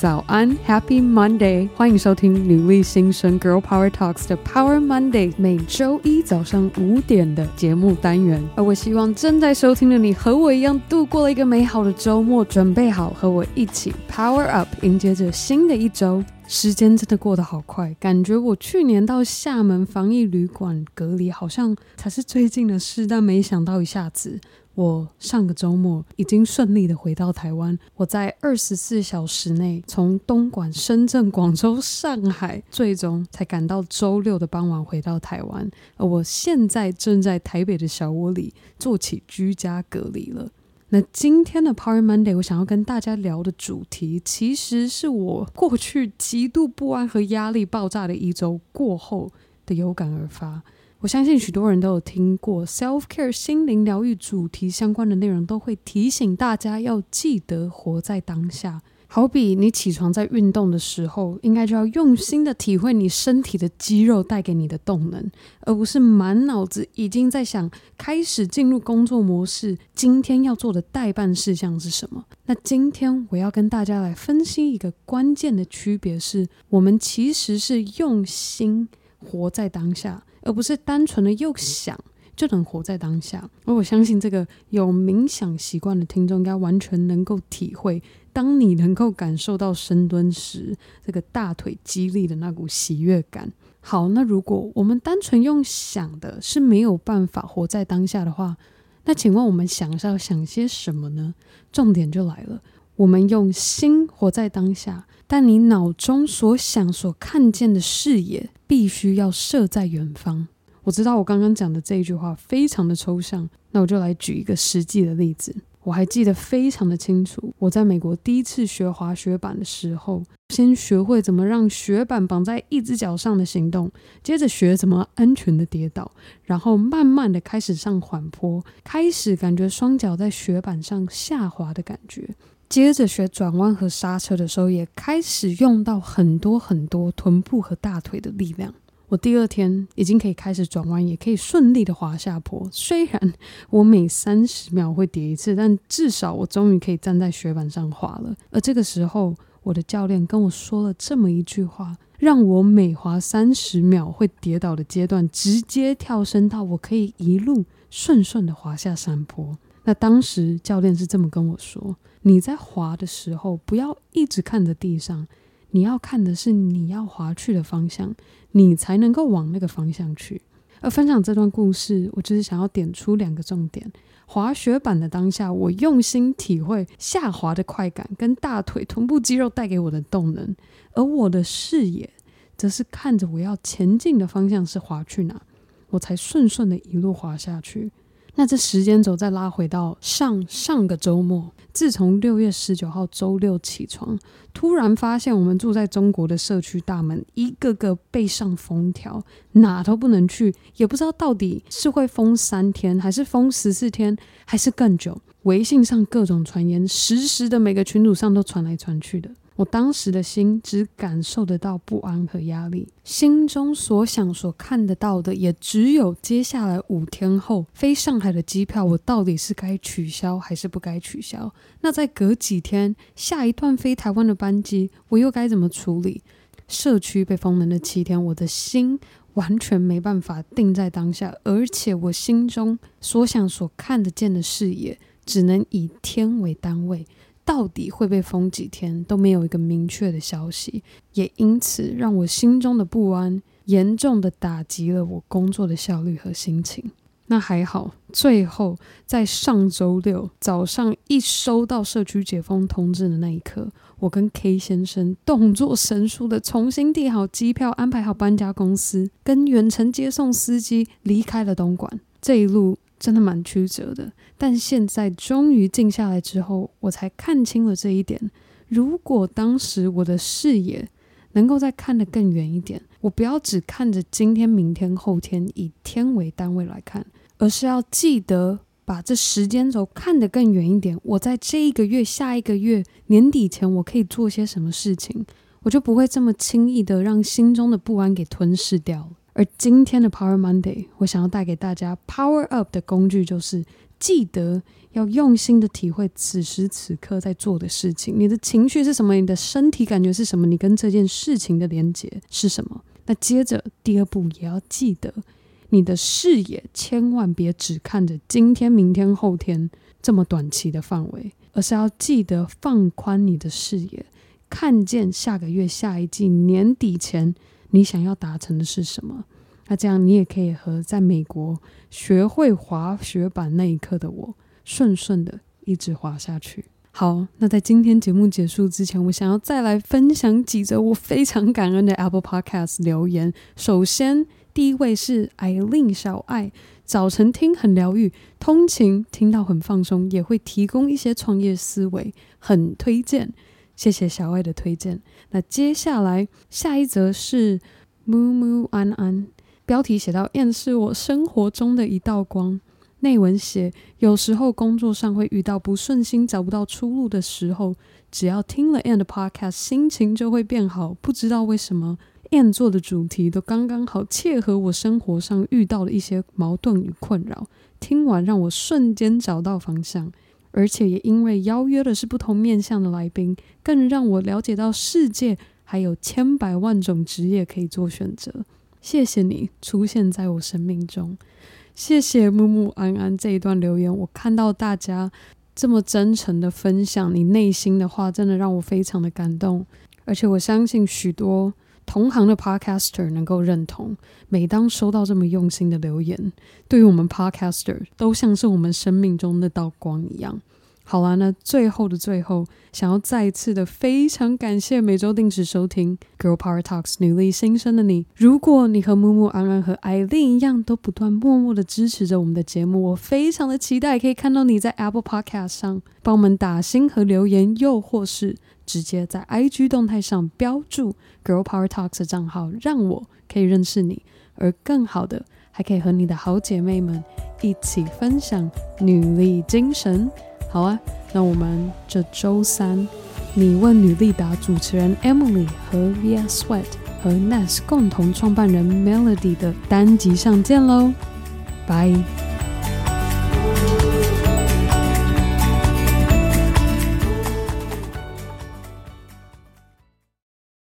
早安，Happy Monday！欢迎收听女力新生 Girl Power Talks 的 Power Monday，每周一早上五点的节目单元。而我希望正在收听的你和我一样度过了一个美好的周末，准备好和我一起 Power Up，迎接着新的一周。时间真的过得好快，感觉我去年到厦门防疫旅馆隔离，好像才是最近的事，但没想到一下子，我上个周末已经顺利的回到台湾。我在二十四小时内从东莞、深圳、广州、上海，最终才赶到周六的傍晚回到台湾。而我现在正在台北的小窝里做起居家隔离了。那今天的 Power Monday，我想要跟大家聊的主题，其实是我过去极度不安和压力爆炸的一周过后的有感而发。我相信许多人都有听过 Self Care 心灵疗愈主题相关的内容，都会提醒大家要记得活在当下。好比你起床在运动的时候，应该就要用心的体会你身体的肌肉带给你的动能，而不是满脑子已经在想开始进入工作模式。今天要做的待办事项是什么？那今天我要跟大家来分析一个关键的区别是，我们其实是用心活在当下，而不是单纯的又想就能活在当下。而我相信这个有冥想习惯的听众应该完全能够体会。当你能够感受到深蹲时这个大腿肌力的那股喜悦感，好，那如果我们单纯用想的是没有办法活在当下的话，那请问我们想是要想些什么呢？重点就来了，我们用心活在当下，但你脑中所想所看见的视野必须要设在远方。我知道我刚刚讲的这一句话非常的抽象，那我就来举一个实际的例子。我还记得非常的清楚，我在美国第一次学滑雪板的时候，先学会怎么让雪板绑在一只脚上的行动，接着学怎么安全的跌倒，然后慢慢的开始上缓坡，开始感觉双脚在雪板上下滑的感觉，接着学转弯和刹车的时候，也开始用到很多很多臀部和大腿的力量。我第二天已经可以开始转弯，也可以顺利的滑下坡。虽然我每三十秒会跌一次，但至少我终于可以站在雪板上滑了。而这个时候，我的教练跟我说了这么一句话，让我每滑三十秒会跌倒的阶段，直接跳升到我可以一路顺顺的滑下山坡。那当时教练是这么跟我说：“你在滑的时候，不要一直看着地上。”你要看的是你要滑去的方向，你才能够往那个方向去。而分享这段故事，我就是想要点出两个重点：滑雪板的当下，我用心体会下滑的快感跟大腿、臀部肌肉带给我的动能；而我的视野，则是看着我要前进的方向是滑去哪，我才顺顺的一路滑下去。那这时间轴再拉回到上上个周末。自从六月十九号周六起床，突然发现我们住在中国的社区大门一个个被上封条，哪都不能去，也不知道到底是会封三天，还是封十四天，还是更久。微信上各种传言，实时的每个群组上都传来传去的。我当时的心只感受得到不安和压力，心中所想所看得到的，也只有接下来五天后飞上海的机票，我到底是该取消还是不该取消？那再隔几天下一段飞台湾的班机，我又该怎么处理？社区被封门的七天，我的心完全没办法定在当下，而且我心中所想所看得见的视野，只能以天为单位。到底会被封几天都没有一个明确的消息，也因此让我心中的不安严重的打击了我工作的效率和心情。那还好，最后在上周六早上一收到社区解封通知的那一刻，我跟 K 先生动作神速的重新订好机票，安排好搬家公司，跟远程接送司机离开了东莞。这一路。真的蛮曲折的，但现在终于静下来之后，我才看清了这一点。如果当时我的视野能够再看得更远一点，我不要只看着今天、明天、后天，以天为单位来看，而是要记得把这时间轴看得更远一点。我在这一个月、下一个月、年底前，我可以做些什么事情，我就不会这么轻易的让心中的不安给吞噬掉了。而今天的 Power Monday，我想要带给大家 Power Up 的工具，就是记得要用心的体会此时此刻在做的事情。你的情绪是什么？你的身体感觉是什么？你跟这件事情的连结是什么？那接着第二步也要记得，你的视野千万别只看着今天、明天、后天这么短期的范围，而是要记得放宽你的视野，看见下个月、下一季、年底前你想要达成的是什么。那这样你也可以和在美国学会滑雪板那一刻的我，顺顺的一直滑下去。好，那在今天节目结束之前，我想要再来分享几则我非常感恩的 Apple Podcast 留言。首先，第一位是艾琳小爱，早晨听很疗愈，通勤听到很放松，也会提供一些创业思维，很推荐。谢谢小爱的推荐。那接下来下一则是木木安安。标题写到 Ann 是我生活中的一道光。内文写，有时候工作上会遇到不顺心、找不到出路的时候，只要听了 Ann 的 Podcast，心情就会变好。不知道为什么，Ann 做的主题都刚刚好，切合我生活上遇到的一些矛盾与困扰。听完让我瞬间找到方向，而且也因为邀约的是不同面向的来宾，更让我了解到世界还有千百万种职业可以做选择。谢谢你出现在我生命中，谢谢木木安安这一段留言，我看到大家这么真诚的分享你内心的话，真的让我非常的感动，而且我相信许多同行的 podcaster 能够认同。每当收到这么用心的留言，对于我们 podcaster 都像是我们生命中那道光一样。好啦，那最后的最后，想要再次的非常感谢每周定时收听 Girl Power Talks 女力新生的你。如果你和木木安安和艾琳一样，都不断默默的支持着我们的节目，我非常的期待可以看到你在 Apple Podcast 上帮我们打星和留言，又或是直接在 IG 动态上标注 Girl Power Talks 的账号，让我可以认识你，而更好的还可以和你的好姐妹们一起分享女力精神。好啊，那我们这周三，你问女力达主持人 Emily 和 Via Sweat 和 Ness 共同创办人 Melody 的单集上见喽，拜。